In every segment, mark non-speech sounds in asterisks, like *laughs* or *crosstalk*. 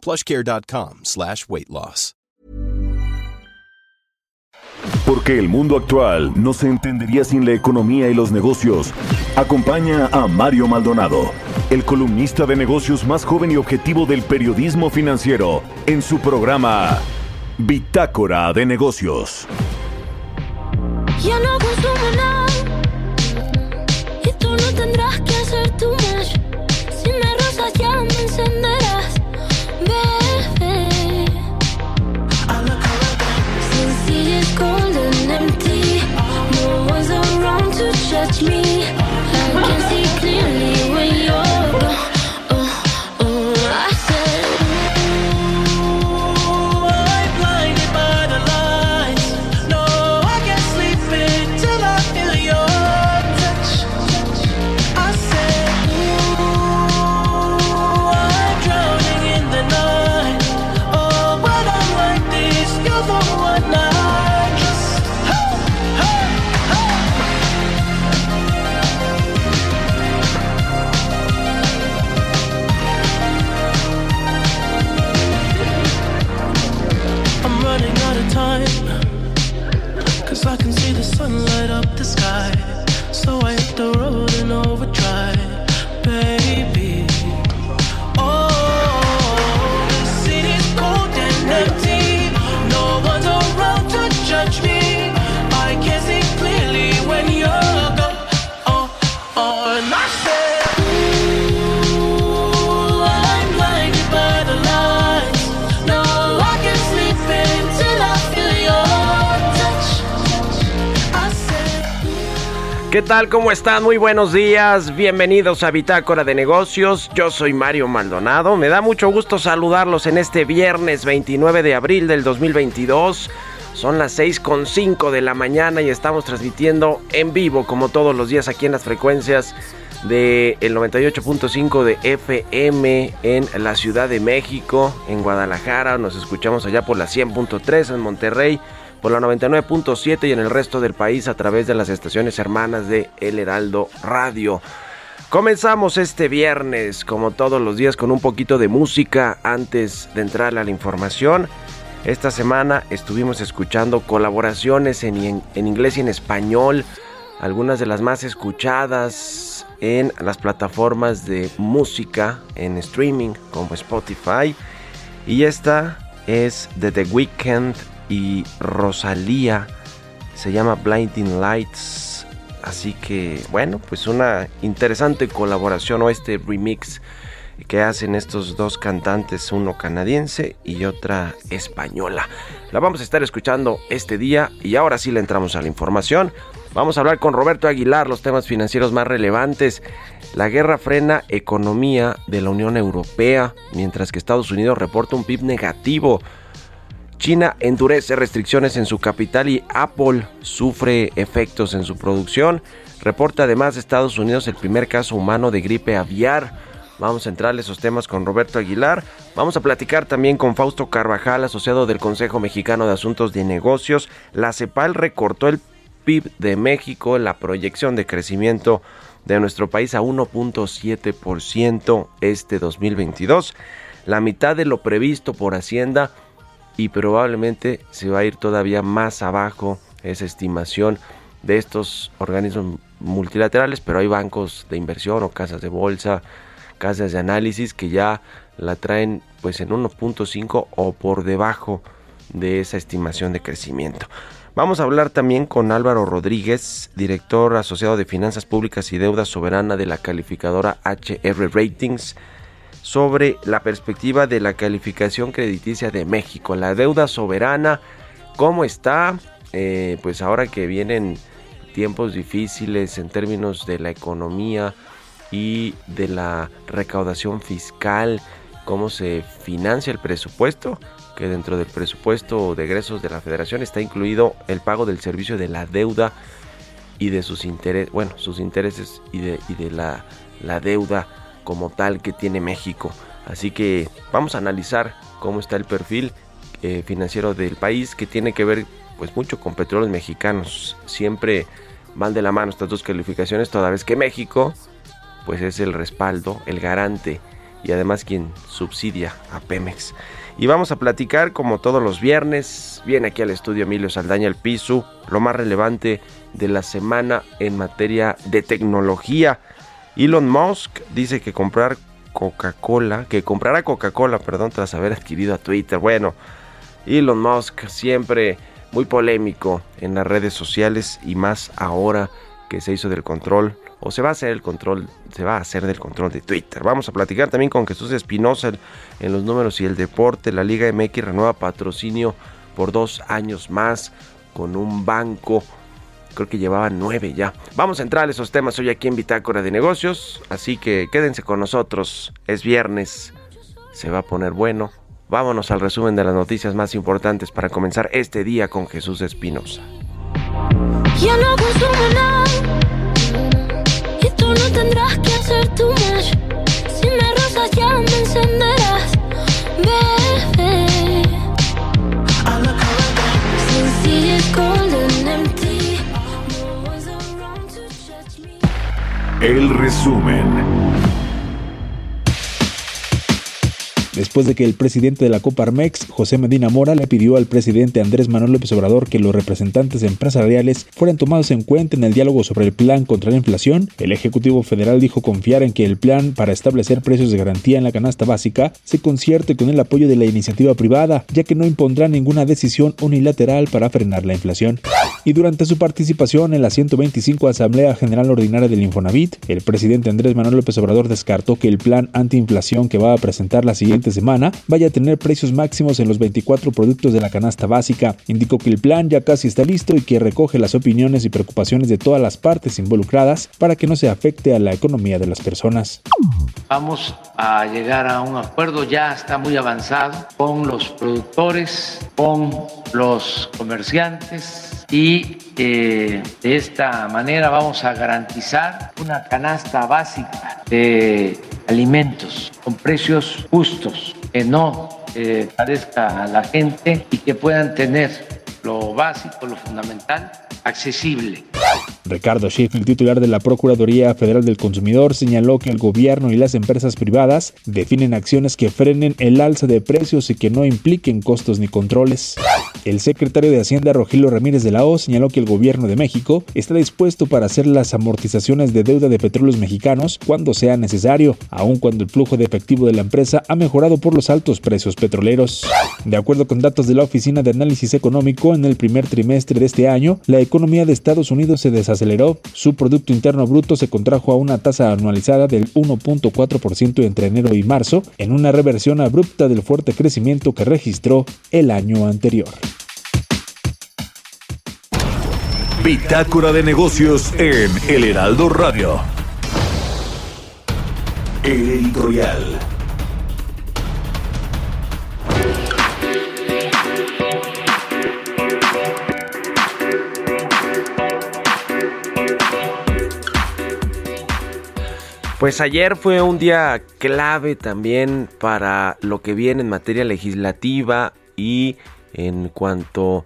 plushcare.com slash weight loss. Porque el mundo actual no se entendería sin la economía y los negocios. Acompaña a Mario Maldonado, el columnista de negocios más joven y objetivo del periodismo financiero, en su programa Bitácora de Negocios. Ya no consumo nada Y tú no tendrás que hacer tu to judge me. I can see ¿Qué tal? ¿Cómo están? Muy buenos días. Bienvenidos a Bitácora de Negocios. Yo soy Mario Maldonado. Me da mucho gusto saludarlos en este viernes 29 de abril del 2022. Son las 6.5 de la mañana y estamos transmitiendo en vivo como todos los días aquí en las frecuencias del 98.5 de FM en la Ciudad de México, en Guadalajara. Nos escuchamos allá por la 100.3 en Monterrey por la 99.7 y en el resto del país a través de las estaciones hermanas de El Heraldo Radio. Comenzamos este viernes, como todos los días, con un poquito de música antes de entrar a la información. Esta semana estuvimos escuchando colaboraciones en, inglés y en español, algunas de las más escuchadas en las plataformas de música, en streaming como Spotify. Y esta es de The Weeknd y Rosalía. Se llama Blinding Lights. Así que, bueno, pues una interesante colaboración o este remix que hacen estos dos cantantes, uno canadiense y otra española. La vamos a estar escuchando este día y ahora sí le entramos a la información. Vamos a hablar con Roberto Aguilar los temas financieros más relevantes. La guerra frena economía de la Unión Europea, mientras que Estados Unidos reporta un PIB negativo. China endurece restricciones en su capital y Apple sufre efectos en su producción. Reporta además Estados Unidos el primer caso humano de gripe aviar. Vamos a entrar a esos temas con Roberto Aguilar. Vamos a platicar también con Fausto Carvajal, asociado del Consejo Mexicano de Asuntos de Negocios. La CEPAL recortó el PIB de México, la proyección de crecimiento de nuestro país a 1.7% este 2022. La mitad de lo previsto por Hacienda y probablemente se va a ir todavía más abajo esa estimación de estos organismos multilaterales, pero hay bancos de inversión o casas de bolsa, casas de análisis que ya la traen pues en 1.5 o por debajo de esa estimación de crecimiento. Vamos a hablar también con Álvaro Rodríguez, director asociado de Finanzas Públicas y Deuda Soberana de la calificadora HR Ratings sobre la perspectiva de la calificación crediticia de México, la deuda soberana, cómo está, Eh, pues ahora que vienen tiempos difíciles en términos de la economía y de la recaudación fiscal, cómo se financia el presupuesto, que dentro del presupuesto de egresos de la federación está incluido el pago del servicio de la deuda y de sus intereses, bueno, sus intereses y de, y de la, la deuda como tal que tiene México. Así que vamos a analizar cómo está el perfil eh, financiero del país que tiene que ver pues mucho con petróleos mexicanos. Siempre van de la mano estas dos calificaciones, toda vez que México pues es el respaldo, el garante y además quien subsidia a Pemex. Y vamos a platicar como todos los viernes, viene aquí al estudio Emilio Saldaña el piso, lo más relevante de la semana en materia de tecnología. Elon Musk dice que comprar Coca-Cola, que comprará Coca-Cola, perdón, tras haber adquirido a Twitter. Bueno, Elon Musk siempre muy polémico en las redes sociales y más ahora que se hizo del control o se va a hacer el control, se va a hacer del control de Twitter. Vamos a platicar también con Jesús Espinosa en los números y el deporte. La Liga MX renueva patrocinio por dos años más con un banco. Creo que llevaba nueve ya. Vamos a entrar a esos temas hoy aquí en Bitácora de Negocios. Así que quédense con nosotros. Es viernes. Se va a poner bueno. Vámonos al resumen de las noticias más importantes para comenzar este día con Jesús Espinosa. Ya no consumo nada Y tú no tendrás que hacer tu Si me rozas ya me El resumen. Después de que el presidente de la Coparmex, José Medina Mora, le pidió al presidente Andrés Manuel López Obrador que los representantes empresariales fueran tomados en cuenta en el diálogo sobre el plan contra la inflación, el Ejecutivo Federal dijo confiar en que el plan para establecer precios de garantía en la canasta básica se concierte con el apoyo de la iniciativa privada, ya que no impondrá ninguna decisión unilateral para frenar la inflación. Y durante su participación en la 125 Asamblea General Ordinaria del Infonavit, el presidente Andrés Manuel López Obrador descartó que el plan antiinflación que va a presentar la siguiente semana vaya a tener precios máximos en los 24 productos de la canasta básica. Indicó que el plan ya casi está listo y que recoge las opiniones y preocupaciones de todas las partes involucradas para que no se afecte a la economía de las personas. Vamos a llegar a un acuerdo, ya está muy avanzado, con los productores, con los comerciantes y eh, de esta manera vamos a garantizar una canasta básica de alimentos con precios justos, que no eh, parezca a la gente y que puedan tener lo básico, lo fundamental, accesible. Ricardo Schiff, el titular de la Procuraduría Federal del Consumidor, señaló que el gobierno y las empresas privadas definen acciones que frenen el alza de precios y que no impliquen costos ni controles. El secretario de Hacienda, Rogelio Ramírez de la O, señaló que el gobierno de México está dispuesto para hacer las amortizaciones de deuda de petróleos mexicanos cuando sea necesario, aun cuando el flujo de efectivo de la empresa ha mejorado por los altos precios petroleros. De acuerdo con datos de la Oficina de Análisis Económico, en el primer trimestre de este año, la de Estados Unidos se desaceleró, su Producto Interno Bruto se contrajo a una tasa anualizada del 1.4% entre enero y marzo, en una reversión abrupta del fuerte crecimiento que registró el año anterior. Bitácora de negocios en El Heraldo Radio. El editorial. Pues ayer fue un día clave también para lo que viene en materia legislativa y en cuanto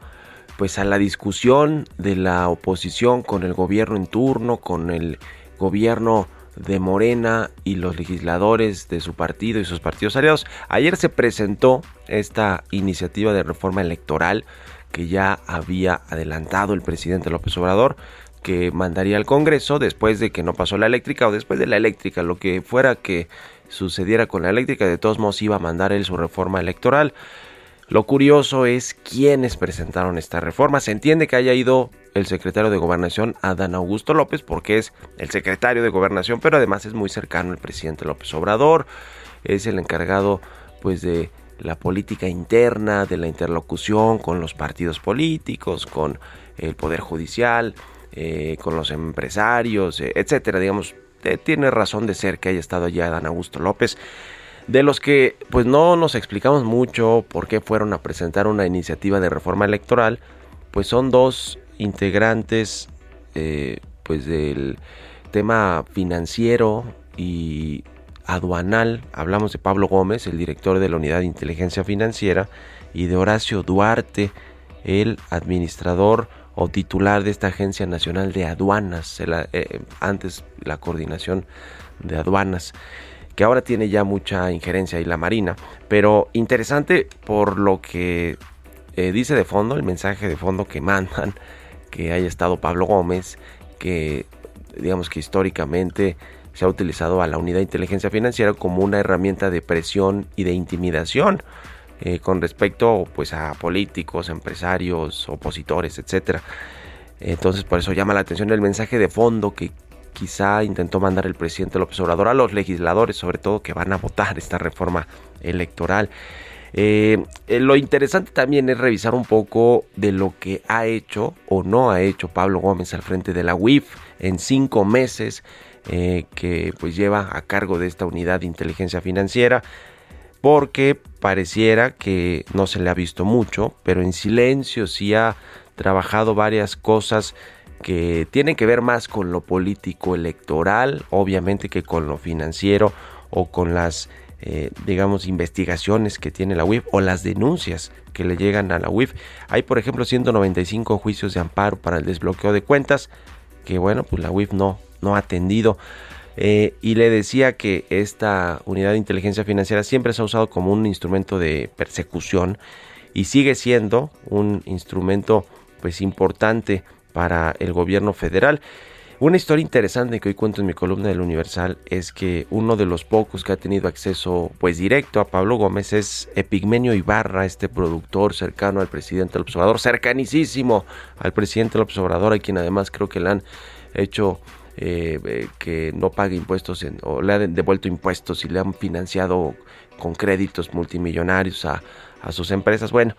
pues a la discusión de la oposición con el gobierno en turno, con el gobierno de Morena y los legisladores de su partido y sus partidos aliados. Ayer se presentó esta iniciativa de reforma electoral que ya había adelantado el presidente López Obrador que mandaría al Congreso después de que no pasó la eléctrica o después de la eléctrica, lo que fuera que sucediera con la eléctrica, de todos modos iba a mandar él su reforma electoral. Lo curioso es quiénes presentaron esta reforma. Se entiende que haya ido el secretario de Gobernación, Adán Augusto López, porque es el secretario de Gobernación, pero además es muy cercano al presidente López Obrador. Es el encargado, pues, de la política interna, de la interlocución con los partidos políticos, con el Poder Judicial, eh, con los empresarios, eh, etcétera. Digamos, tiene razón de ser que haya estado allá Dan Augusto López. de los que pues no nos explicamos mucho por qué fueron a presentar una iniciativa de reforma electoral, pues son dos integrantes eh, pues del tema financiero y aduanal. Hablamos de Pablo Gómez, el director de la Unidad de Inteligencia Financiera, y de Horacio Duarte, el administrador o titular de esta Agencia Nacional de Aduanas, eh, antes la coordinación de aduanas, que ahora tiene ya mucha injerencia y la Marina, pero interesante por lo que eh, dice de fondo, el mensaje de fondo que *laughs* mandan, que haya estado Pablo Gómez, que digamos que históricamente se ha utilizado a la unidad de inteligencia financiera como una herramienta de presión y de intimidación eh, con respecto pues a políticos, empresarios, opositores, etcétera. Entonces por eso llama la atención el mensaje de fondo que quizá intentó mandar el presidente López Obrador a los legisladores, sobre todo que van a votar esta reforma electoral. Eh, eh, lo interesante también es revisar un poco de lo que ha hecho o no ha hecho Pablo Gómez al frente de la UIF en cinco meses que pues lleva a cargo de esta unidad de inteligencia financiera porque pareciera que no se le ha visto mucho, pero en silencio sí ha trabajado varias cosas que tienen que ver más con lo político electoral, obviamente que con lo financiero o con las eh, digamos investigaciones que tiene la UIF o las denuncias que le llegan a la UIF. Hay por ejemplo 195 juicios de amparo para el desbloqueo de cuentas que bueno pues la UIF no no ha atendido. Eh, y le decía que esta unidad de inteligencia financiera siempre se ha usado como un instrumento de persecución y sigue siendo un instrumento pues importante para el gobierno federal. Una historia interesante que hoy cuento en mi columna del Universal es que uno de los pocos que ha tenido acceso pues directo a Pablo Gómez es Epigmenio Ibarra, este productor cercano al presidente López Obrador, cercanísimo al presidente López Obrador, a quien además creo que le han hecho eh, eh, que no pague impuestos o le han devuelto impuestos y le han financiado con créditos multimillonarios a, sus empresas. Bueno,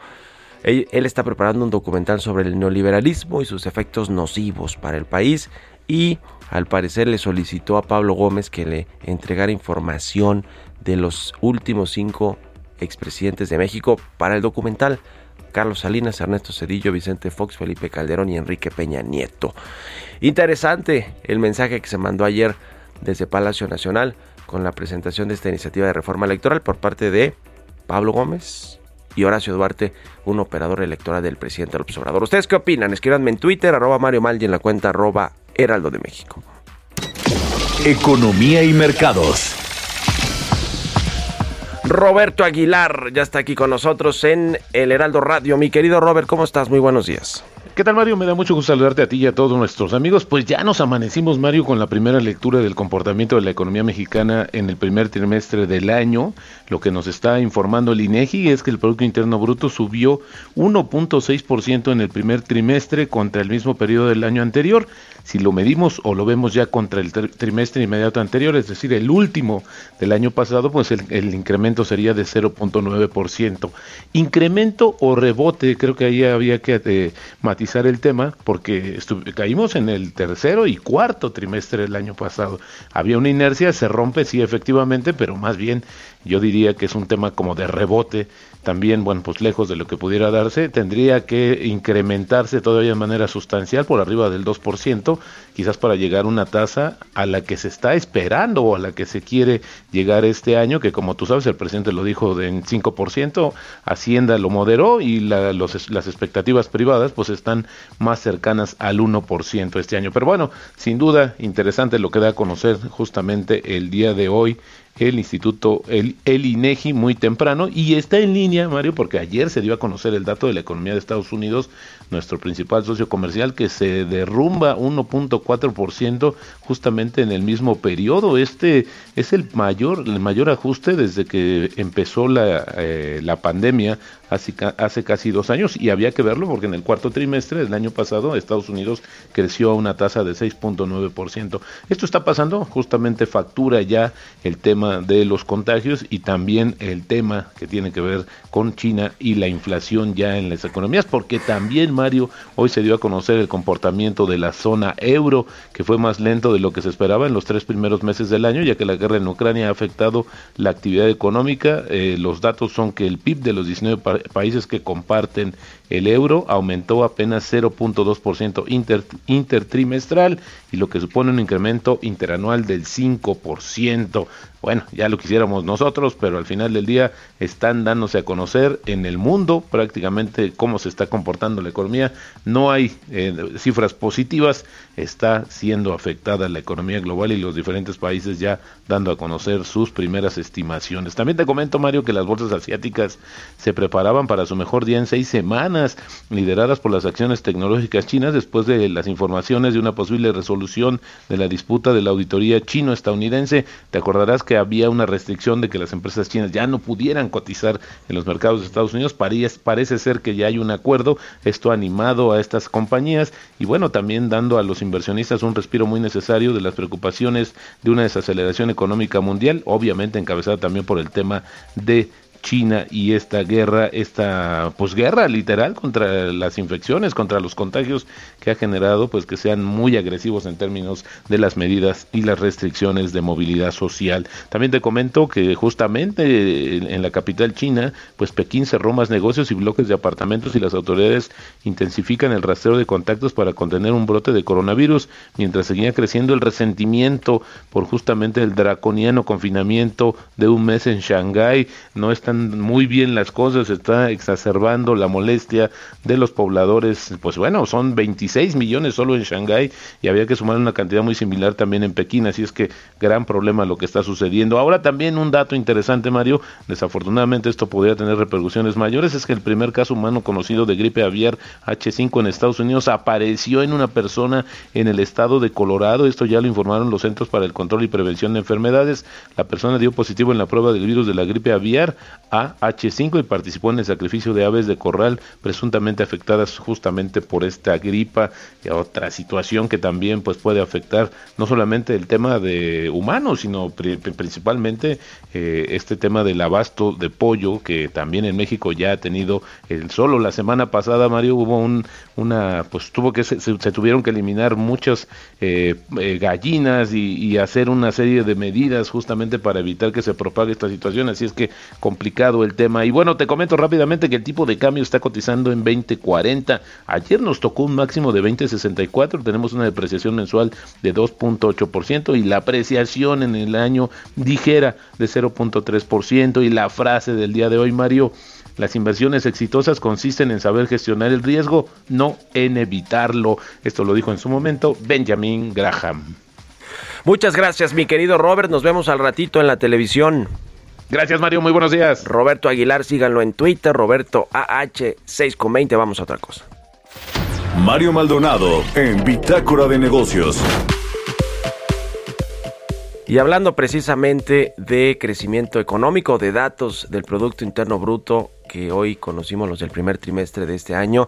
él, está preparando un documental sobre el neoliberalismo y sus efectos nocivos para el país y al parecer le solicitó a Pablo Gómez que le entregara información de los últimos cinco expresidentes de México para el documental. Carlos Salinas, Ernesto Cedillo, Vicente Fox, Felipe Calderón y Enrique Peña Nieto. Interesante el mensaje que se mandó ayer desde Palacio Nacional con la presentación de esta iniciativa de reforma electoral por parte de Pablo Gómez y Horacio Duarte, un operador electoral del presidente López Obrador. ¿Ustedes qué opinan? Escríbanme en Twitter, arroba Mario Mal y en la cuenta arroba Heraldo de México. Economía y mercados. Roberto Aguilar ya está aquí con nosotros en el Heraldo Radio. Mi querido Robert, ¿cómo estás? Muy buenos días. ¿Qué tal Mario? Me da mucho gusto saludarte a ti y a todos nuestros amigos. Pues ya nos amanecimos Mario con la primera lectura del comportamiento de la economía mexicana en el primer trimestre del año. Lo que nos está informando el INEGI es que el Producto Interno Bruto subió 1.6% en el primer trimestre contra el mismo periodo del año anterior. Si lo medimos o lo vemos ya contra el trimestre inmediato anterior, es decir, el último del año pasado, pues el, incremento sería de 0.9%. Incremento o rebote, creo que ahí había que eh, matizar el tema, porque caímos en el tercero y cuarto trimestre del año pasado. Había una inercia, se rompe, sí, efectivamente, pero más bien yo diría que es un tema como de rebote también, bueno, pues lejos de lo que pudiera darse, tendría que incrementarse todavía de manera sustancial por arriba del 2%, quizás para llegar a una tasa a la que se está esperando o a la que se quiere llegar este año, que como tú sabes, el presidente lo dijo en 5%, Hacienda lo moderó y las expectativas privadas pues están más cercanas al 1% este año. Pero bueno, sin duda, interesante lo que da a conocer justamente el día de hoy el Instituto, el, el INEGI muy temprano y está en línea, Mario, porque ayer se dio a conocer el dato de la economía de Estados Unidos, nuestro principal socio comercial, que se derrumba 1.4% justamente en el mismo periodo. Este es el mayor, el mayor ajuste desde que empezó la, eh, la pandemia hace, hace casi dos años y había que verlo porque en el cuarto trimestre del año pasado Estados Unidos creció a una tasa de 6.9%. Esto está pasando, justamente factura ya el tema de los contagios y también el tema que tiene que ver con China y la inflación ya en las economías, porque también, Mario, hoy se dio a conocer el comportamiento de la zona euro, que fue más lento de lo que se esperaba en los tres primeros meses del año, ya que la guerra en Ucrania ha afectado la actividad económica. Eh, los datos son que el PIB de los 19 pa- países que comparten el euro aumentó apenas 0.2% inter, intertrimestral y lo que supone un incremento interanual del 5%. Bueno, ya lo quisiéramos nosotros, pero al final del día están dándose a conocer en el mundo prácticamente cómo se está comportando la economía. No hay eh, cifras positivas, está siendo afectada la economía global y los diferentes países ya dando a conocer sus primeras estimaciones. También te comento, Mario, que las bolsas asiáticas se preparaban para su mejor día en seis semanas, lideradas por las acciones tecnológicas chinas después de las informaciones de una posible resolución de la disputa de la auditoría chino-estadounidense. Te acordarás que había una restricción de que las empresas chinas ya no pudieran cotizar en los mercados de Estados Unidos. Parece, parece ser que ya hay un acuerdo, esto ha animado a estas compañías y bueno, también dando a los inversionistas un respiro muy necesario de las preocupaciones de una desaceleración económica mundial, obviamente encabezada también por el tema de China y esta guerra, esta posguerra literal contra las infecciones, contra los contagios que ha generado pues que sean muy agresivos en términos de las medidas y las restricciones de movilidad social. También te comento que justamente en, la capital china, pues Pekín cerró más negocios y bloques de apartamentos y las autoridades intensifican el rastreo de contactos para contener un brote de coronavirus, mientras seguía creciendo el resentimiento por justamente el draconiano confinamiento de un mes en Shanghái. No están muy bien las cosas, está exacerbando la molestia de los pobladores. Pues bueno, son 26 millones solo en Shanghái y había que sumar una cantidad muy similar también en Pekín, así es que gran problema lo que está sucediendo. Ahora también un dato interesante, Mario, desafortunadamente esto podría tener repercusiones mayores, es que el primer caso humano conocido de gripe aviar H5 en Estados Unidos apareció en una persona en el estado de Colorado, esto ya lo informaron los Centros para el Control y Prevención de Enfermedades. La persona dio positivo en la prueba del virus de la gripe aviar AH5 y participó en el sacrificio de aves de corral presuntamente afectadas justamente por esta gripa y otra situación que también pues puede afectar no solamente el tema de humanos sino pri- principalmente eh, este tema del abasto de pollo que también en México ya ha tenido el solo. La semana pasada Mario hubo un una pues tuvo que se, se- se tuvieron que eliminar muchas eh, eh, gallinas y, y hacer una serie de medidas justamente para evitar que se propague esta situación. Así es que complicado el tema y bueno te comento rápidamente que el tipo de cambio está cotizando en 20.40 ayer nos tocó un máximo de 20.64 tenemos una depreciación mensual de 2.8% y la apreciación en el año ligera de 0.3% y la frase del día de hoy Mario las inversiones exitosas consisten en saber gestionar el riesgo, no en evitarlo. Esto lo dijo en su momento Benjamin Graham. Muchas gracias, mi querido Robert. Nos vemos al ratito en la televisión. Gracias, Mario. Muy buenos días. Roberto Aguilar, síganlo en Twitter, Roberto AH6 con 20. Vamos a otra cosa. Mario Maldonado en Bitácora de Negocios. Y hablando precisamente de crecimiento económico, de datos del Producto Interno Bruto que hoy conocimos los del primer trimestre de este año,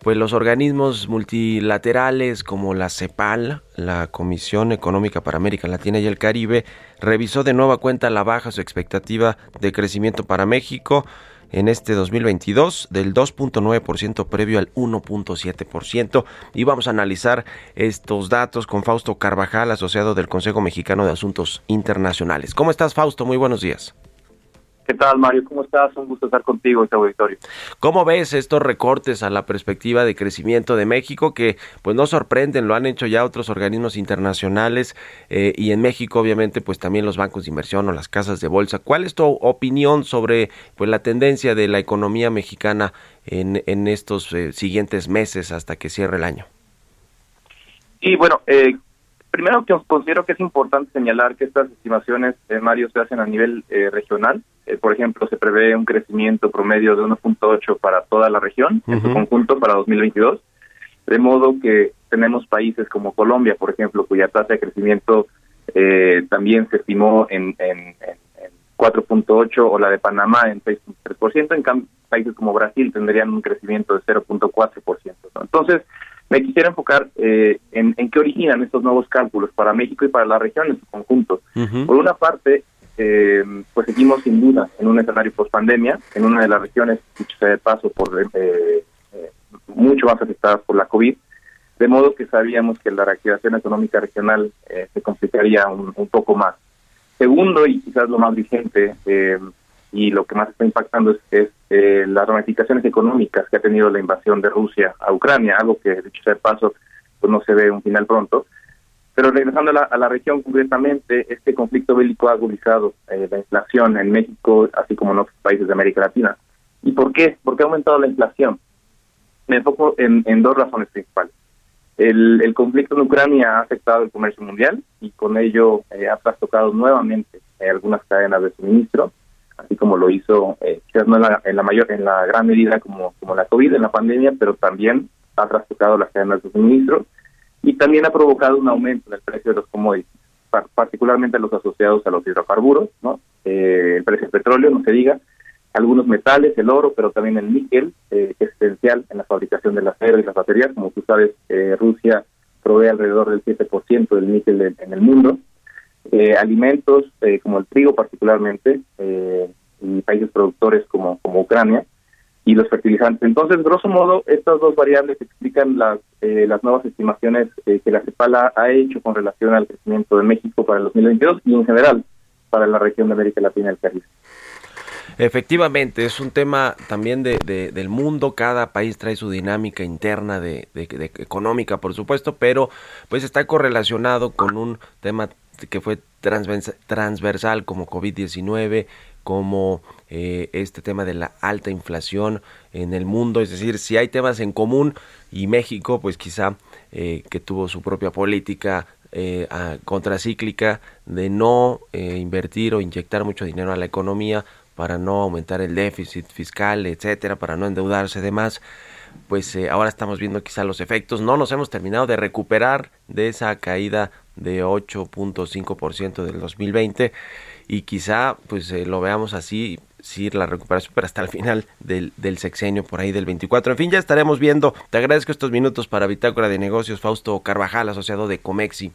pues los organismos multilaterales como la CEPAL, la Comisión Económica para América Latina y el Caribe, revisó de nueva cuenta la baja su expectativa de crecimiento para México en este 2022 del 2.9% previo al 1.7% y vamos a analizar estos datos con Fausto Carvajal, asociado del Consejo Mexicano de Asuntos Internacionales. ¿Cómo estás, Fausto? Muy buenos días. ¿Qué tal, Mario? ¿Cómo estás? Un gusto estar contigo en este auditorio. ¿Cómo ves estos recortes a la perspectiva de crecimiento de México que pues no sorprenden, lo han hecho ya otros organismos internacionales eh, y en México obviamente pues también los bancos de inversión o las casas de bolsa? ¿Cuál es tu opinión sobre pues la tendencia de la economía mexicana en, en estos eh, siguientes meses hasta que cierre el año? Y bueno, eh, primero que considero que es importante señalar que estas estimaciones, eh, Mario, se hacen a nivel eh, regional. Eh, por ejemplo, se prevé un crecimiento promedio de 1.8 para toda la región, en su conjunto, para 2022. De modo que tenemos países como Colombia, por ejemplo, cuya tasa de crecimiento eh, también se estimó en, en, en- en 4.8 o la de Panamá en 6.3%. En cambio, países como Brasil tendrían un crecimiento de 0.4%. ¿no? Entonces, me quisiera enfocar eh, en, en qué originan estos nuevos cálculos para México y para la región en su conjunto. Por una parte, eh, pues seguimos sin duda en un escenario post pandemia, en una de las regiones, dicho sea de paso, por eh, eh, mucho más afectadas por la COVID, de modo que sabíamos que la reactivación económica regional eh, se complicaría un, poco más. Segundo, y quizás lo más vigente, eh, y lo que más está impactando es, es eh, las ramificaciones económicas que ha tenido la invasión de Rusia a Ucrania, algo que, dicho sea de paso, pues no se ve un final pronto. Pero regresando a la, a la región concretamente, este conflicto bélico ha agudizado eh, la inflación en México, así como en otros países de América Latina. ¿Y por qué? ¿Por qué ha aumentado la inflación? Me enfoco en, en dos razones principales. El, el, conflicto en Ucrania ha afectado el comercio mundial y con ello eh, ha trastocado nuevamente eh, algunas cadenas de suministro, así como lo hizo, eh, quizás no en la, en la, mayor, en la gran medida como, como la COVID, en la pandemia, pero también ha trastocado las cadenas de suministro y también ha provocado un aumento en el precio de los commodities, particularmente los asociados a los hidrocarburos, ¿no? el precio del petróleo, no se diga, algunos metales, el oro, pero también el níquel, eh, que es esencial en la fabricación del acero y las baterías. Como tú sabes, eh, Rusia provee alrededor del 7% del níquel de, en el mundo. Eh, alimentos como el trigo particularmente, y países productores como, como Ucrania, y los fertilizantes. Entonces, grosso modo, estas dos variables explican las, las nuevas estimaciones que la CEPAL ha, hecho con relación al crecimiento de México para el 2022 y en general para la región de América Latina y el Caribe. Efectivamente, es un tema también de, de, del mundo, cada país trae su dinámica interna de, de, económica, por supuesto, pero pues está correlacionado con un tema que fue transversal como COVID-19, como eh, este tema de la alta inflación en el mundo, es decir, si hay temas en común y México, pues quizá eh, que tuvo su propia política eh, a, contracíclica de no eh, invertir o inyectar mucho dinero a la economía para no aumentar el déficit fiscal, etcétera, para no endeudarse de más, pues eh, ahora estamos viendo quizá los efectos. No nos hemos terminado de recuperar de esa caída de 8.5% del 2020 y quizá pues eh, lo veamos así, sí, la recuperación, pero hasta el final del, del, sexenio, por ahí del 24. En fin, ya estaremos viendo. Te agradezco estos minutos para Bitácora de Negocios, Fausto Carvajal, asociado de Comexi.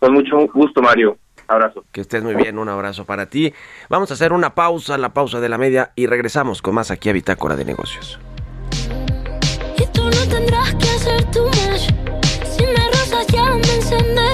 Con mucho gusto, Mario. Abrazo. Que estés muy bien, un abrazo para ti. Vamos a hacer una pausa, la pausa de la media, y regresamos con más aquí a Bitácora de Negocios. Y tú no tendrás que hacer tu match. Si me rozas ya me encenderás,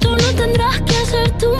tú no tendrás que hacer tu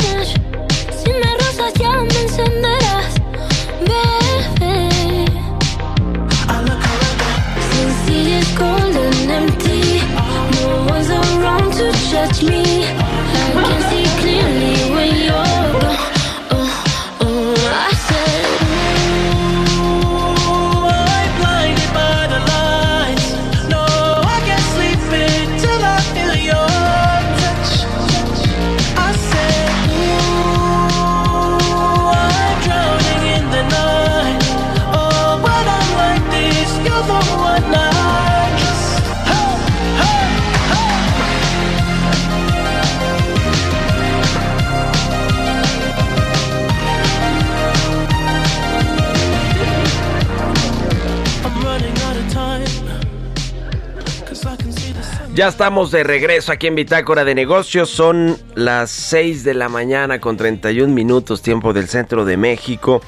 Ya estamos de regreso aquí en Bitácora de Negocios. Son las 6 de la mañana con 31 minutos tiempo del centro de México.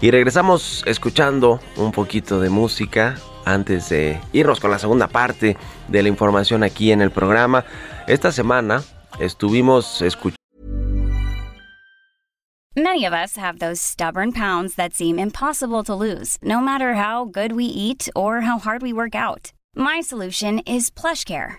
Y regresamos escuchando un poquito de música antes de irnos con la segunda parte de la información aquí en el programa. Esta semana estuvimos escuchando Many of us have those stubborn pounds that seem impossible to lose, no matter how good we eat or how hard we work out. My solution is PlushCare.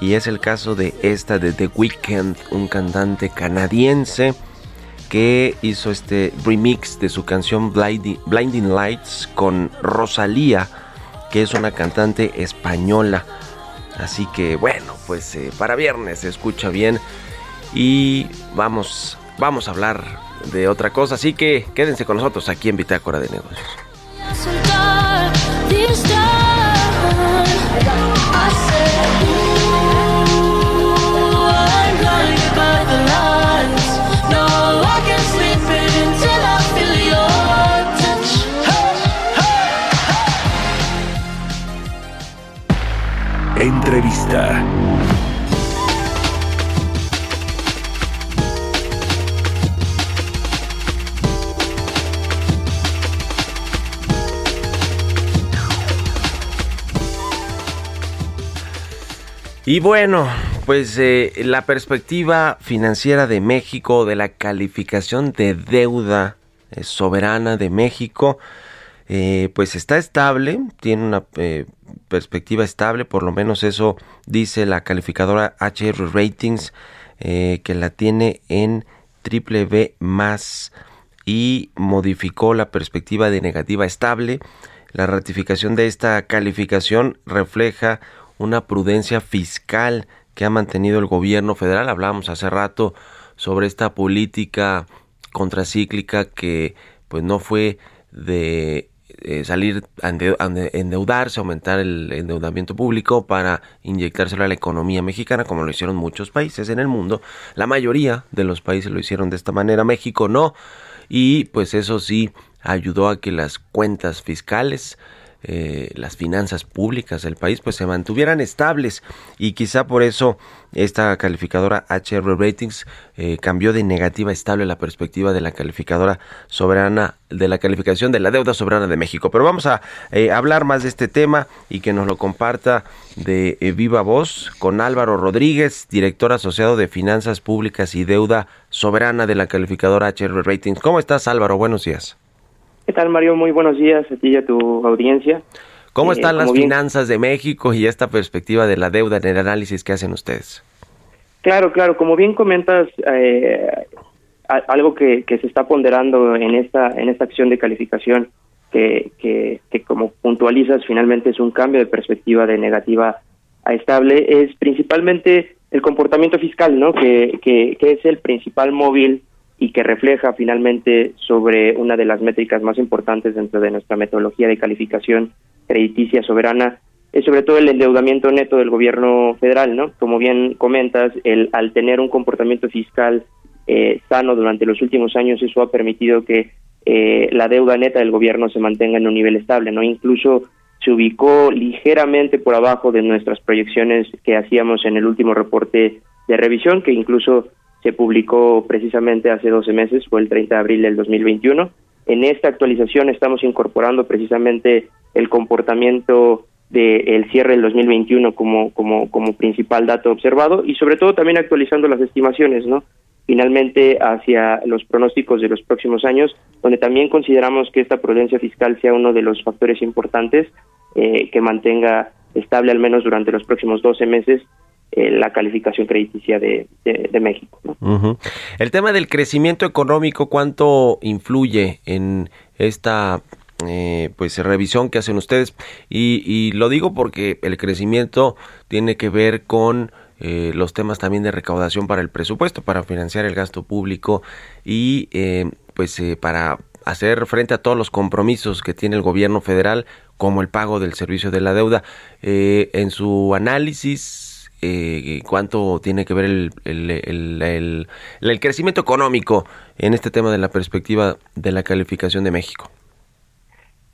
Y es el caso de esta de The Weeknd, un cantante canadiense que hizo este remix de su canción Blinding, Lights con Rosalía, que es una cantante española. Así que bueno, pues eh, para viernes se escucha bien y vamos, vamos a hablar de otra cosa. Así que quédense con nosotros aquí en Bitácora de Negocios. Entrevista. Y bueno, pues eh, la perspectiva financiera de México, de la calificación de deuda eh, soberana de México, eh, pues está estable, tiene una eh, perspectiva estable, por lo menos eso dice la calificadora HR Ratings, eh, que la tiene en triple B más y modificó la perspectiva de negativa estable. La ratificación de esta calificación refleja una prudencia fiscal que ha mantenido el gobierno federal. Hablábamos hace rato sobre esta política contracíclica que pues no fue de eh, salir a ende- a ende- endeudarse, aumentar el endeudamiento público para inyectárselo a la economía mexicana, como lo hicieron muchos países en el mundo. La mayoría de los países lo hicieron de esta manera, México no. Y pues eso sí ayudó a que las cuentas fiscales eh, las finanzas públicas del país pues se mantuvieran estables y quizá por eso esta calificadora HR Ratings eh, cambió de negativa a estable la perspectiva de la calificadora soberana de la calificación de la deuda soberana de México. Pero vamos a eh, hablar más de este tema y que nos lo comparta de eh, viva voz con Álvaro Rodríguez, director asociado de finanzas públicas y deuda soberana de la calificadora HR Ratings. ¿Cómo estás Álvaro? Buenos días. ¿Qué tal, Mario? Muy buenos días a ti y a tu audiencia. ¿Cómo Eh, están las bien- finanzas de México y esta perspectiva de la deuda en el análisis que hacen ustedes? Claro, claro. Como bien comentas, eh, algo que, que se está ponderando en esta en esta acción de calificación, que, que, que como puntualizas, finalmente es un cambio de perspectiva de negativa a estable, es principalmente el comportamiento fiscal, ¿no? Que, que, que es el principal móvil y que refleja finalmente sobre una de las métricas más importantes dentro de nuestra metodología de calificación crediticia soberana, es sobre todo el endeudamiento neto del gobierno federal, ¿no? Como bien comentas, el al tener un comportamiento fiscal eh, sano durante los últimos años, eso ha permitido que eh, la deuda neta del gobierno se mantenga en un nivel estable, ¿no? Incluso se ubicó ligeramente por abajo de nuestras proyecciones que hacíamos en el último reporte de revisión, que incluso se publicó precisamente hace 12 meses, fue el 30 de abril del 2021. En esta actualización estamos incorporando precisamente el comportamiento del cierre del 2021 como, como, como principal dato observado y sobre todo también actualizando las estimaciones, ¿no? Finalmente hacia los pronósticos de los próximos años, donde también consideramos que esta prudencia fiscal sea uno de los factores importantes eh, que mantenga estable al menos durante los próximos 12 meses la calificación crediticia de, México. El tema del crecimiento económico, ¿cuánto influye en esta eh, pues revisión que hacen ustedes? Y, lo digo porque el crecimiento tiene que ver con eh, los temas también de recaudación para el presupuesto, para financiar el gasto público y eh, pues eh, para hacer frente a todos los compromisos que tiene el gobierno federal, como el pago del servicio de la deuda. Eh, en su análisis, eh, ¿cuánto tiene que ver el, el, el, crecimiento económico en este tema de la perspectiva de la calificación de México?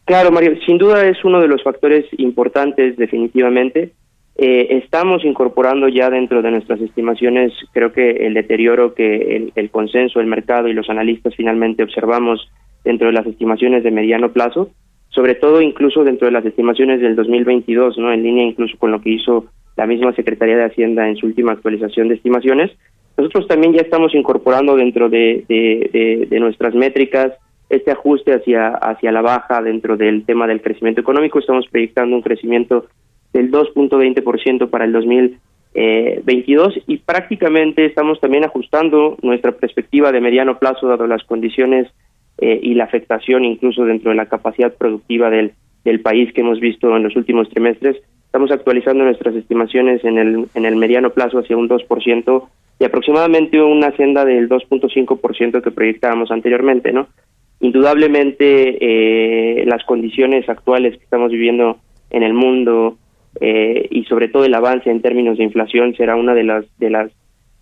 Claro, Mario, sin duda es uno de los factores importantes definitivamente. Eh, estamos incorporando ya dentro de nuestras estimaciones, creo que el deterioro que el, el consenso, el mercado y los analistas finalmente observamos dentro de las estimaciones de mediano plazo, sobre todo incluso dentro de las estimaciones del 2022, ¿no? En línea incluso con lo que hizo la misma Secretaría de Hacienda en su última actualización de estimaciones. Nosotros también ya estamos incorporando dentro de, de, nuestras métricas este ajuste hacia, hacia la baja dentro del tema del crecimiento económico. Estamos proyectando un crecimiento del 2.20% para el 2022 y prácticamente estamos también ajustando nuestra perspectiva de mediano plazo dado las condiciones eh, y la afectación incluso dentro de la capacidad productiva del, del país que hemos visto en los últimos trimestres. Estamos actualizando nuestras estimaciones en el, en el mediano plazo hacia un 2% y aproximadamente una senda del 2.5% que proyectábamos anteriormente, ¿no? Indudablemente eh, las condiciones actuales que estamos viviendo en el mundo eh, y sobre todo el avance en términos de inflación será una de las de las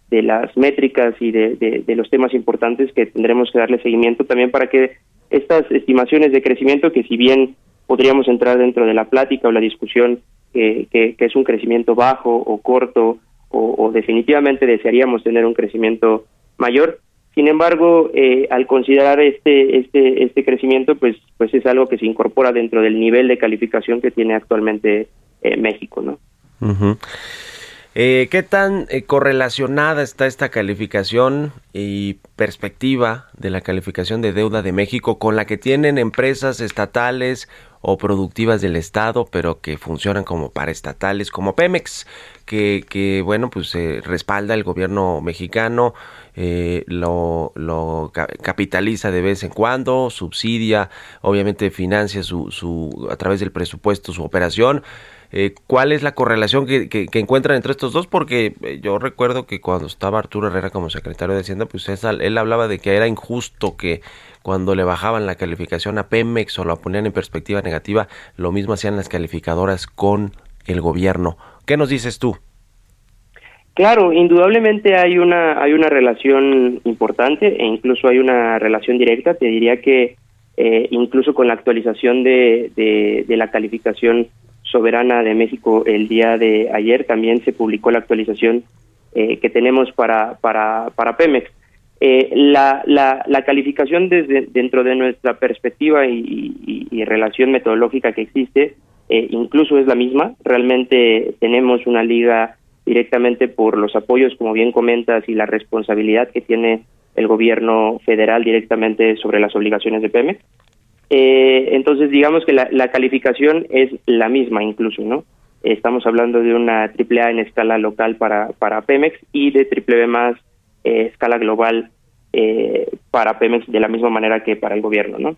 de las métricas y de, de, los temas importantes que tendremos que darle seguimiento también para que estas estimaciones de crecimiento que si bien podríamos entrar dentro de la plática o la discusión que, que, es un crecimiento bajo o corto o, definitivamente desearíamos tener un crecimiento mayor. Sin embargo eh, al considerar este este este crecimiento pues pues es algo que se incorpora dentro del nivel de calificación que tiene actualmente eh, México no eh, ¿Qué tan eh, correlacionada está esta calificación y perspectiva de la calificación de deuda de México con la que tienen empresas estatales o productivas del Estado, pero que funcionan como paraestatales, como Pemex, que, que bueno, pues respalda el gobierno mexicano, eh, lo, lo capitaliza de vez en cuando, subsidia, obviamente financia su, su, a través del presupuesto su operación, eh, ¿Cuál es la correlación que, encuentran entre estos dos? Porque eh, yo recuerdo que cuando estaba Arturo Herrera como secretario de Hacienda, pues él hablaba de que era injusto que cuando le bajaban la calificación a Pemex o lo ponían en perspectiva negativa, lo mismo hacían las calificadoras con el gobierno. ¿Qué nos dices tú? Claro, indudablemente hay una hay una relación importante e incluso hay una relación directa. Te diría que eh, incluso con la actualización de, de la calificación soberana de México el día de ayer también se publicó la actualización eh, que tenemos para, para, para Pemex. Eh, la, la, la, calificación desde dentro de nuestra perspectiva y, relación metodológica que existe eh, incluso es la misma. Realmente tenemos una liga directamente por los apoyos, como bien comentas, y la responsabilidad que tiene el gobierno federal directamente sobre las obligaciones de Pemex. Eh, entonces, digamos que la, calificación es la misma incluso, ¿no? Estamos hablando de una AAA en escala local para, para Pemex y de triple más eh, escala global eh, para Pemex de la misma manera que para el gobierno, ¿no?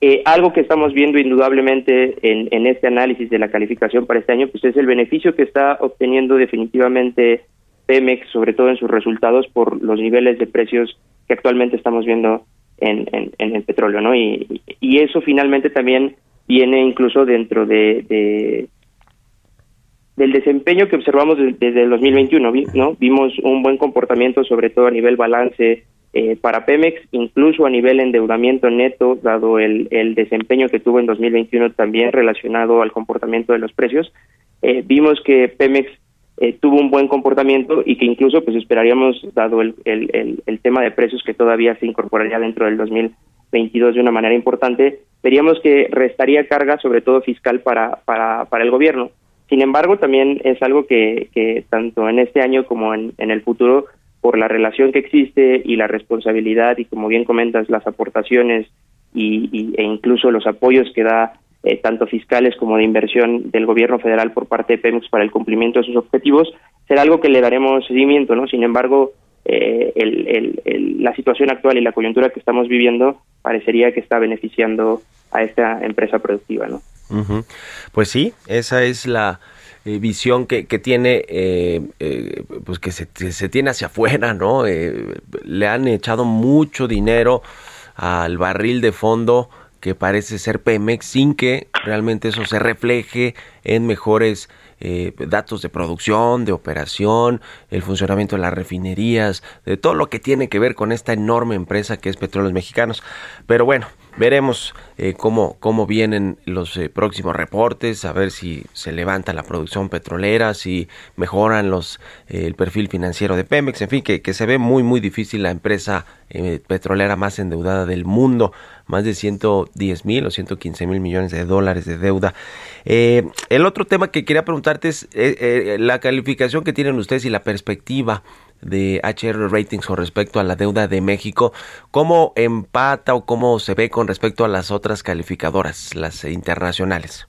Eh, algo que estamos viendo indudablemente en, en este análisis de la calificación para este año, pues es el beneficio que está obteniendo definitivamente Pemex, sobre todo en sus resultados por los niveles de precios que actualmente estamos viendo en, el petróleo, ¿no? Y, y, eso finalmente también viene incluso dentro de, del desempeño que observamos desde el 2021, ¿no? Vimos un buen comportamiento, sobre todo a nivel balance eh, para Pemex, incluso a nivel endeudamiento neto, dado el, el desempeño que tuvo en 2021 también relacionado al comportamiento de los precios. Eh, vimos que Pemex eh, tuvo un buen comportamiento y que incluso pues esperaríamos, dado el, el, el, tema de precios que todavía se incorporaría dentro del 2022 de una manera importante, veríamos que restaría carga, sobre todo fiscal, para, para, para el gobierno. Sin embargo, también es algo que, que tanto en este año como en, en el futuro, por la relación que existe y la responsabilidad y como bien comentas, las aportaciones y, e incluso los apoyos que da eh, tanto fiscales como de inversión del gobierno federal por parte de Pemex para el cumplimiento de sus objetivos, será algo que le daremos seguimiento, ¿no? Sin embargo, eh, el, la situación actual y la coyuntura que estamos viviendo parecería que está beneficiando a esta empresa productiva, ¿no? Pues sí, esa es la eh, visión que, que tiene, pues que se, se, tiene hacia afuera, ¿no? le han echado mucho dinero al barril de fondo que parece ser Pemex sin que realmente eso se refleje en mejores eh, datos de producción, de operación, el funcionamiento de las refinerías, de todo lo que tiene que ver con esta enorme empresa que es Petróleos Mexicanos. Pero bueno, veremos eh, cómo, cómo vienen los eh, próximos reportes, a ver si se levanta la producción petrolera, si mejoran los eh, el perfil financiero de Pemex, en fin, que, que se ve muy muy difícil la empresa eh, petrolera más endeudada del mundo, más de 110 mil o 115 mil millones de dólares de deuda. Eh, el otro tema que quería preguntarte es eh, la calificación que tienen ustedes y la perspectiva de HR Ratings con respecto a la deuda de México, ¿cómo empata o cómo se ve con respecto a las otras calificadoras, las internacionales?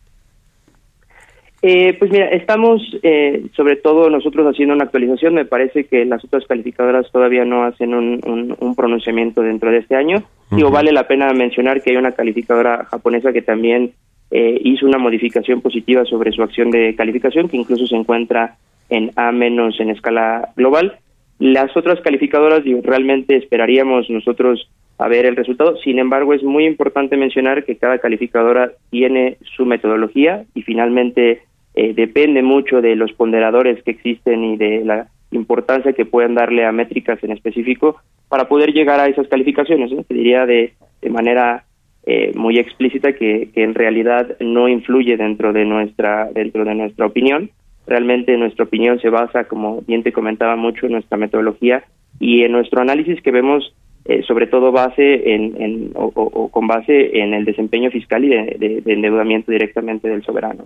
Eh, pues mira, estamos eh, sobre todo nosotros haciendo una actualización. Me parece que las otras calificadoras todavía no hacen un, un- un pronunciamiento dentro de este año. Digo, vale la pena mencionar que hay una calificadora japonesa que también eh, hizo una modificación positiva sobre su acción de calificación, que incluso se encuentra en A menos en escala global. Las otras calificadoras, digo, realmente esperaríamos nosotros a ver el resultado. Sin embargo, es muy importante mencionar que cada calificadora tiene su metodología y finalmente eh, depende mucho de los ponderadores que existen y de la importancia que pueden darle a métricas en específico para poder llegar a esas calificaciones. Te diría de, de manera eh, muy explícita que, que en realidad no influye dentro de nuestra dentro de nuestra opinión. Realmente nuestra opinión se basa, como bien te comentaba mucho, en nuestra metodología y en nuestro análisis que vemos eh, sobre todo base en, en- o, o- con base en el desempeño fiscal y de, de- de endeudamiento directamente del soberano.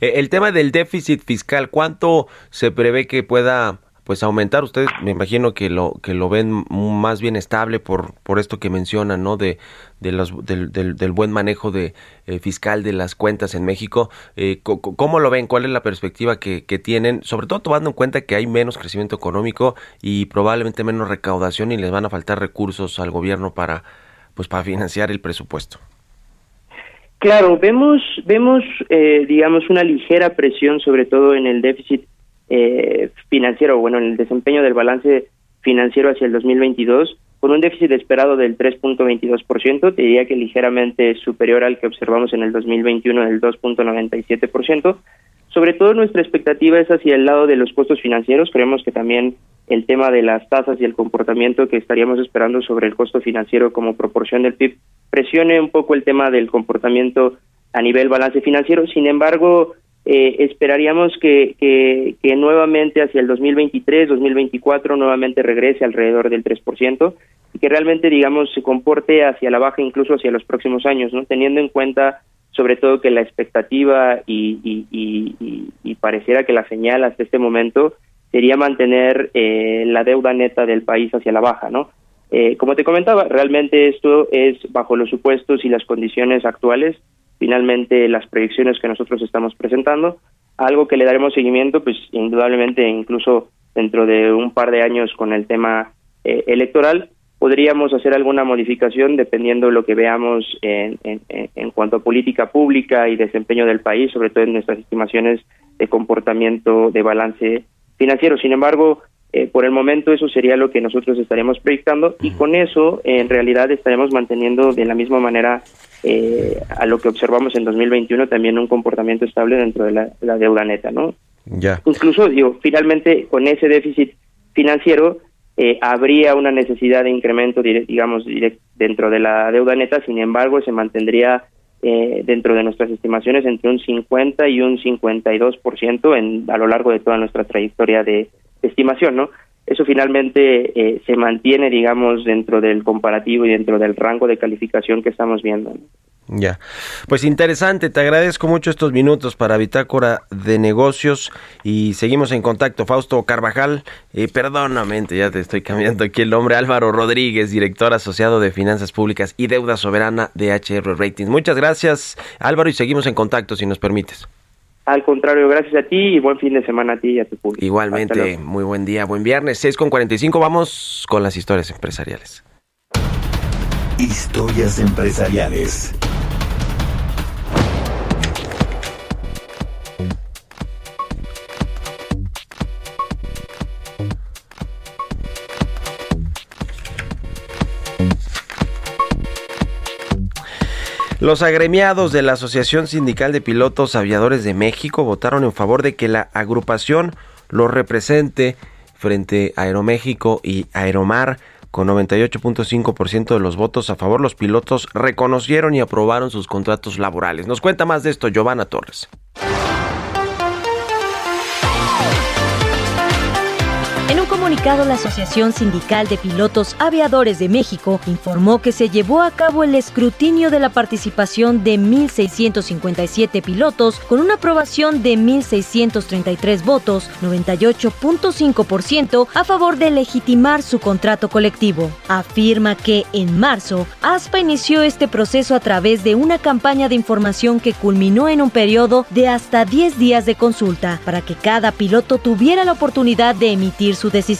Eh, El tema del déficit fiscal, ¿cuánto se prevé que pueda pues aumentar? Ustedes me imagino que lo que lo ven más bien estable por por esto que mencionan, ¿no? De de del, del, del buen manejo de eh, fiscal de las cuentas en México. Eh, ¿Cómo lo ven? ¿Cuál es la perspectiva que, que tienen? Sobre todo tomando en cuenta que hay menos crecimiento económico y probablemente menos recaudación y les van a faltar recursos al gobierno para pues para financiar el presupuesto. Claro, vemos, vemos, eh, digamos, una ligera presión, sobre todo en el déficit eh, financiero, bueno, en el desempeño del balance financiero hacia el 2022, con un déficit esperado del 3.22%, te diría que ligeramente superior al que observamos en el 2021 del 2.97%. Sobre todo nuestra expectativa es hacia el lado de los costos financieros. Creemos que también el tema de las tasas y el comportamiento que estaríamos esperando sobre el costo financiero como proporción del PIB presione un poco el tema del comportamiento a nivel balance financiero. Sin embargo, eh, esperaríamos que, que, que nuevamente hacia el 2023, 2024, nuevamente regrese alrededor del 3% y que realmente, digamos, se comporte hacia la baja incluso hacia los próximos años, ¿no? Teniendo en cuenta sobre todo que la expectativa y, y, y, pareciera que la señal hasta este momento sería mantener eh, la deuda neta del país hacia la baja, ¿no? Eh, como te comentaba, realmente esto es bajo los supuestos y las condiciones actuales, finalmente las proyecciones que nosotros estamos presentando, algo que le daremos seguimiento, pues indudablemente incluso dentro de un par de años con el tema eh, electoral, podríamos hacer alguna modificación dependiendo de lo que veamos en, en, cuanto a política pública y desempeño del país, sobre todo en nuestras estimaciones de comportamiento de balance financiero. Sin embargo, eh, por el momento eso sería lo que nosotros estaremos proyectando y con eso en realidad estaremos manteniendo de la misma manera eh, a lo que observamos en 2021 también un comportamiento estable dentro de la, la deuda neta, ¿no? Ya. Incluso, digo, finalmente con ese déficit financiero eh, habría una necesidad de incremento, digamos, dentro de la deuda neta, sin embargo, se mantendría eh, dentro de nuestras estimaciones entre un 50 y un 52% en, a lo largo de toda nuestra trayectoria de estimación, ¿no? Eso finalmente eh, se mantiene, digamos, dentro del comparativo y dentro del rango de calificación que estamos viendo. Ya. Pues interesante, te agradezco mucho estos minutos para Bitácora de Negocios y seguimos en contacto. Fausto Carvajal, eh, perdóname, ya te estoy cambiando aquí el nombre. Álvaro Rodríguez, director asociado de Finanzas Públicas y Deuda Soberana de HR Ratings. Muchas gracias, Álvaro, y seguimos en contacto si nos permites. Al contrario, gracias a ti y buen fin de semana a ti y a tu público. Igualmente, muy buen día, buen viernes, 6 con 45. Vamos con las historias empresariales. Historias empresariales. Los agremiados de la Asociación Sindical de Pilotos Aviadores de México votaron en favor de que la agrupación los represente frente a Aeroméxico y Aeromar Con 98.5% de los votos a favor, los pilotos reconocieron y aprobaron sus contratos laborales. Nos cuenta más de esto Giovanna Torres. Comunicado, la Asociación Sindical de Pilotos Aviadores de México informó que se llevó a cabo el escrutinio de la participación de 1.657 pilotos con una aprobación de 1.633 votos, 98.5% a favor de legitimar su contrato colectivo. Afirma que en marzo, ASPA inició este proceso a través de una campaña de información que culminó en un periodo de hasta 10 días de consulta para que cada piloto tuviera la oportunidad de emitir su decisión.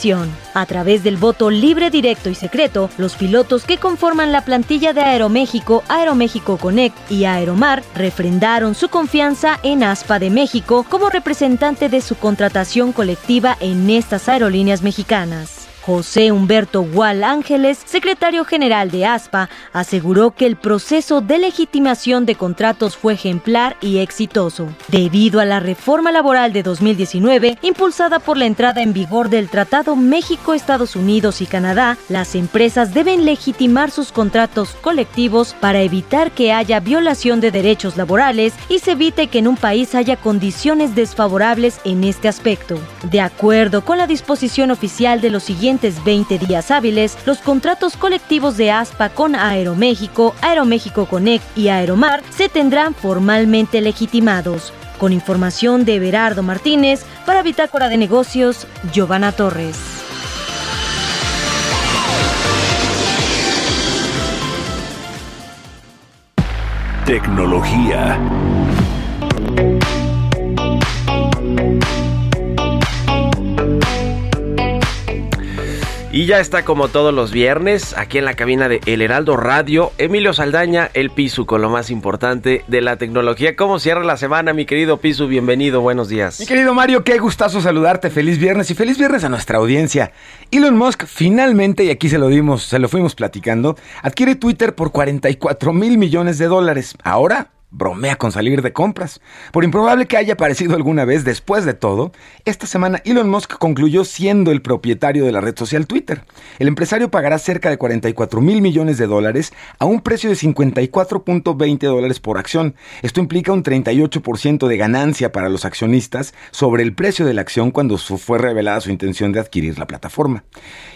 A través del voto libre, directo y secreto, los pilotos que conforman la plantilla de Aeroméxico, Aeroméxico Connect y Aeromar refrendaron su confianza en ASPA de México como representante de su contratación colectiva en estas aerolíneas mexicanas. José Humberto Gual Ángeles, secretario general de ASPA, aseguró que el proceso de legitimación de contratos fue ejemplar y exitoso. Debido a la reforma laboral de 2019, impulsada por la entrada en vigor del Tratado México, Estados Unidos y Canadá, las empresas deben legitimar sus contratos colectivos para evitar que haya violación de derechos laborales y se evite que en un país haya condiciones desfavorables en este aspecto. De acuerdo con la disposición oficial de los siguientes 20 días hábiles, los contratos colectivos de ASPA con Aeroméxico, Aeroméxico Connect y Aeromar se tendrán formalmente legitimados. Con información de Berardo Martínez, para Bitácora de Negocios, Giovanna Torres. Tecnología. Y ya está como todos los viernes, aquí en la cabina de El Heraldo Radio, Emilio Saldaña, el Pisu, con lo más importante de la tecnología. ¿Cómo cierra la semana, mi querido Pisu? Bienvenido, buenos días. Mi querido Mario, qué gustazo saludarte. Feliz viernes y feliz viernes a nuestra audiencia. Elon Musk finalmente, y aquí se lo dimos, se lo fuimos platicando, adquiere Twitter por 44 mil millones de dólares. Ahora bromea con salir de compras. Por improbable que haya aparecido alguna vez después de todo, esta semana Elon Musk concluyó siendo el propietario de la red social Twitter. El empresario pagará cerca de 44 mil millones de dólares a un precio de 54.20 dólares por acción. Esto implica un 38% de ganancia para los accionistas sobre el precio de la acción cuando fue revelada su intención de adquirir la plataforma.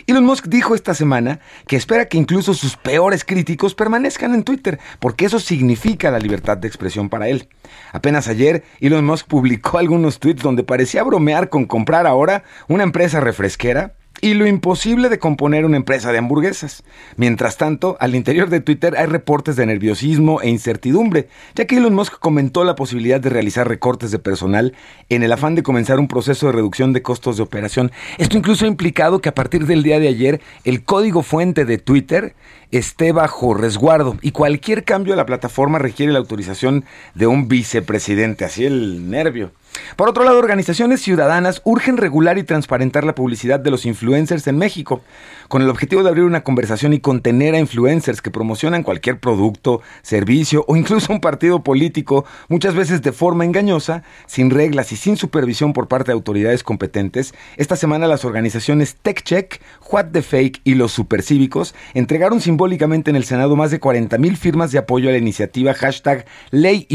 Elon Musk dijo esta semana que espera que incluso sus peores críticos permanezcan en Twitter, porque eso significa la libertad de expresión para él. Apenas ayer, Elon Musk publicó *laughs* algunos tweets donde parecía bromear con comprar ahora una empresa refresquera y lo imposible de componer una empresa de hamburguesas. Mientras tanto, al interior de Twitter hay reportes de nerviosismo e incertidumbre, ya que Elon Musk comentó la posibilidad de realizar recortes de personal en el afán de comenzar un proceso de reducción de costos de operación. Esto incluso ha implicado que a partir del día de ayer el código fuente de Twitter esté bajo resguardo y cualquier cambio a la plataforma requiere la autorización de un vicepresidente, así el nervio. Por otro lado, organizaciones ciudadanas urgen regular y transparentar la publicidad de los influencers en México, con el objetivo de abrir una conversación y contener a influencers que promocionan cualquier producto, servicio o incluso un partido político, muchas veces de forma engañosa, sin reglas y sin supervisión por parte de autoridades competentes. Esta semana las organizaciones TechCheck, What the Fake y los Supercívicos entregaron simbólicamente en el Senado más de 40 mil firmas de apoyo a la iniciativa hashtag Ley.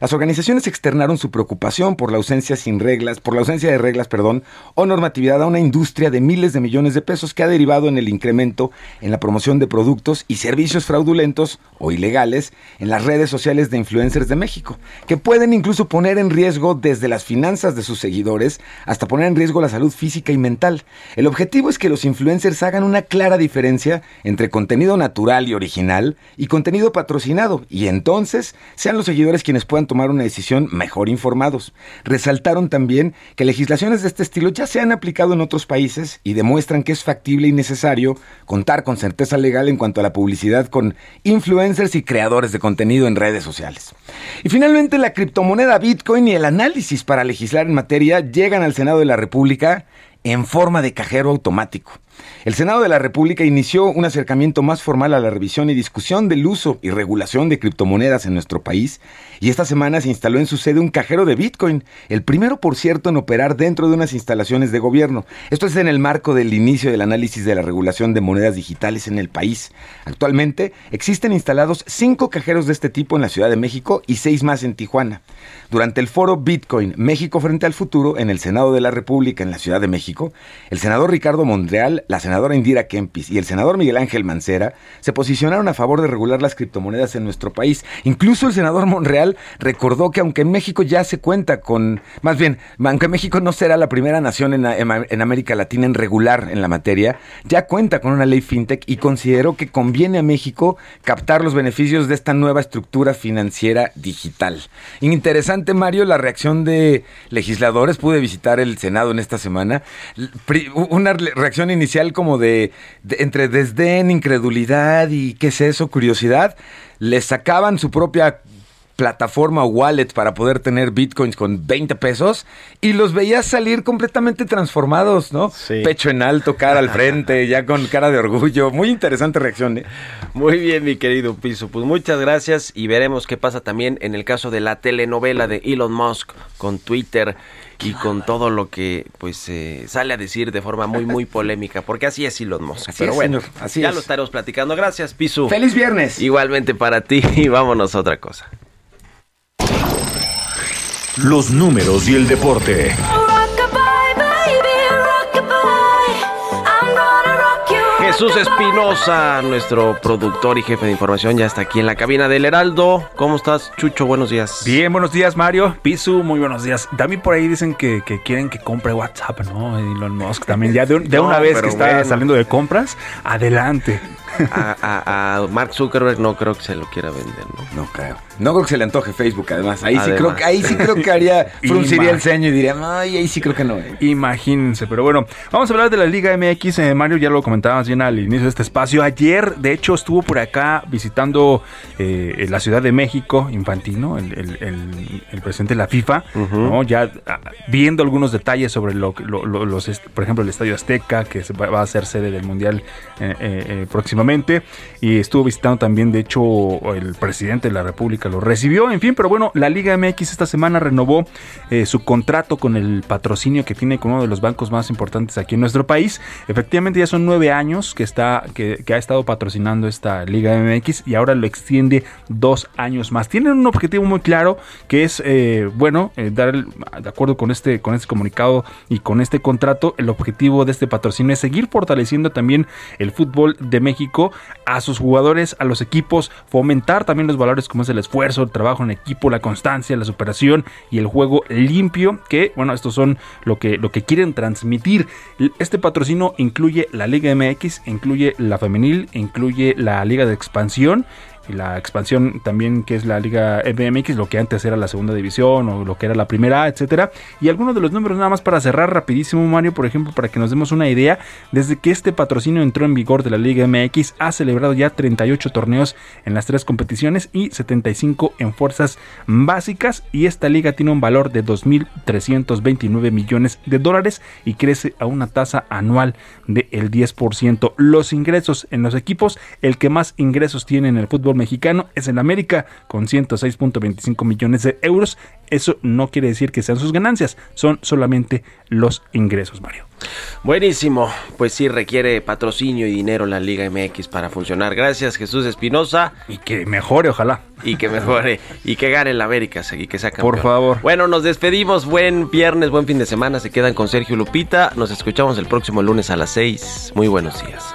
Las organizaciones externaron su preocupación por la ausencia sin reglas, por la ausencia de reglas, perdón, o normatividad a una industria de miles de millones de pesos que ha derivado en el incremento en la promoción de productos y servicios fraudulentos o ilegales en las redes sociales de influencers de México, que pueden incluso poner en riesgo desde las finanzas de sus seguidores hasta poner en riesgo la salud física y mental. El objetivo es que los influencers hagan una clara diferencia entre contenido natural y original y contenido patrocinado, y entonces sean los seguidores quienes puedan tomar una decisión mejor informada Resaltaron también que legislaciones de este estilo ya se han aplicado en otros países y demuestran que es factible y necesario contar con certeza legal en cuanto a la publicidad con influencers y creadores de contenido en redes sociales. Y finalmente la criptomoneda Bitcoin y el análisis para legislar en materia llegan al Senado de la República en forma de cajero automático. El Senado de la República inició un acercamiento más formal a la revisión y discusión del uso y regulación de criptomonedas en nuestro país y esta semana se instaló en su sede un cajero de Bitcoin, el primero por cierto en operar dentro de unas instalaciones de gobierno. Esto es en el marco del inicio del análisis de la regulación de monedas digitales en el país. Actualmente existen instalados cinco cajeros de este tipo en la Ciudad de México y seis más en Tijuana. Durante el foro Bitcoin México frente al futuro en el Senado de la República en la Ciudad de México, el senador Ricardo Monreal, la senadora Indira Kempis y el senador Miguel Ángel Mancera se posicionaron a favor de regular las criptomonedas en nuestro país. Incluso el senador Monreal recordó que aunque en México ya se cuenta con, más bien, aunque México no será la primera nación en, en América Latina en regular en la materia, ya cuenta con una ley fintech y consideró que conviene a México captar los beneficios de esta nueva estructura financiera digital. Interesante, Mario, la reacción de legisladores. Pude visitar el Senado en esta semana. Una reacción inicial como de, entre desdén, incredulidad y qué es eso, curiosidad. Les sacaban su propia plataforma o wallet para poder tener bitcoins con 20 pesos y los veías salir completamente transformados, ¿no? Pecho en alto, cara al frente, *laughs* ya con cara de orgullo. Muy interesante reacción, ¿eh? Muy bien, mi querido Piso. Pues muchas gracias y veremos qué pasa también en el caso de la telenovela de Elon Musk con Twitter y con todo lo que pues eh, sale a decir de forma muy muy polémica, porque así es Elon Musk. Así Pero bueno, así ya lo estaremos platicando. Gracias, Pisu. Feliz viernes. Igualmente para ti *laughs* y vámonos a otra cosa. Los números y el deporte. Jesús Espinosa, nuestro productor y jefe de información, ya está aquí en la cabina del Heraldo. ¿Cómo estás, Chucho? Buenos días. Bien, buenos días, Mario. Pisu, muy buenos días. También por ahí dicen que, quieren que compre WhatsApp, ¿no? Elon Musk también. Ya de, una vez que está saliendo de compras, adelante. A, a, Mark Zuckerberg no creo que se lo quiera vender, ¿no? No creo. No creo que se le antoje Facebook, además. Ahí sí creo que ahí sí creo que haría *laughs* frunciría el ceño y diría, "Ay, ahí sí creo que no." Eh". Imagínense, pero bueno, vamos a hablar de la Liga MX, eh, Mario, ya lo comentabas bien al inicio de este espacio. Ayer, de hecho, estuvo por acá visitando eh, la Ciudad de México, Infantino, el, el, presidente de la FIFA, ¿no? Ya ah, viendo algunos detalles sobre lo, los, por ejemplo, el Estadio Azteca, que va a ser sede del Mundial próximamente, y estuvo visitando también, de hecho, el presidente de la República lo recibió. En fin, pero bueno, la Liga MX esta semana renovó eh, su contrato con el patrocinio que tiene con uno de los bancos más importantes aquí en nuestro país. Efectivamente, ya son nueve años que, está, que, ha estado patrocinando esta Liga MX y ahora lo extiende dos años más. Tienen un objetivo muy claro que es, eh, bueno, eh, dar, de acuerdo con este, con este comunicado y con este contrato, el objetivo de este patrocinio es seguir fortaleciendo también el fútbol de México a sus jugadores, a los equipos, fomentar también los valores como es el esfuerzo el trabajo en equipo, la constancia, la superación y el juego limpio, que bueno, estos son lo que, lo que quieren transmitir. Este patrocinio incluye la Liga MX, incluye la femenil, incluye la Liga de Expansión la expansión también que es la Liga MX, lo que antes era la segunda división o lo que era la primera, etcétera. Y algunos de los números nada más para cerrar rapidísimo, Mario, por ejemplo, para que nos demos una idea, desde que este patrocinio entró en vigor de la Liga MX, ha celebrado ya 38 torneos en las tres competiciones y 75 en fuerzas básicas. Y esta liga tiene un valor de 2.329 millones de dólares y crece a una tasa anual del 10%. Los ingresos en los equipos, el que más ingresos tiene en el fútbol mexicano es en América con 106.25 millones de euros. Eso no quiere decir que sean sus ganancias, son solamente los ingresos, Mario. Buenísimo, pues sí requiere patrocinio y dinero la Liga MX para funcionar. Gracias Jesús Espinosa. Y que mejore, ojalá. Y que mejore, y que gane el América y que sea campeón. Por favor. Bueno, nos despedimos, buen viernes, buen fin de semana, se quedan con Sergio Lupita, nos escuchamos el próximo lunes a las 6. Muy buenos días.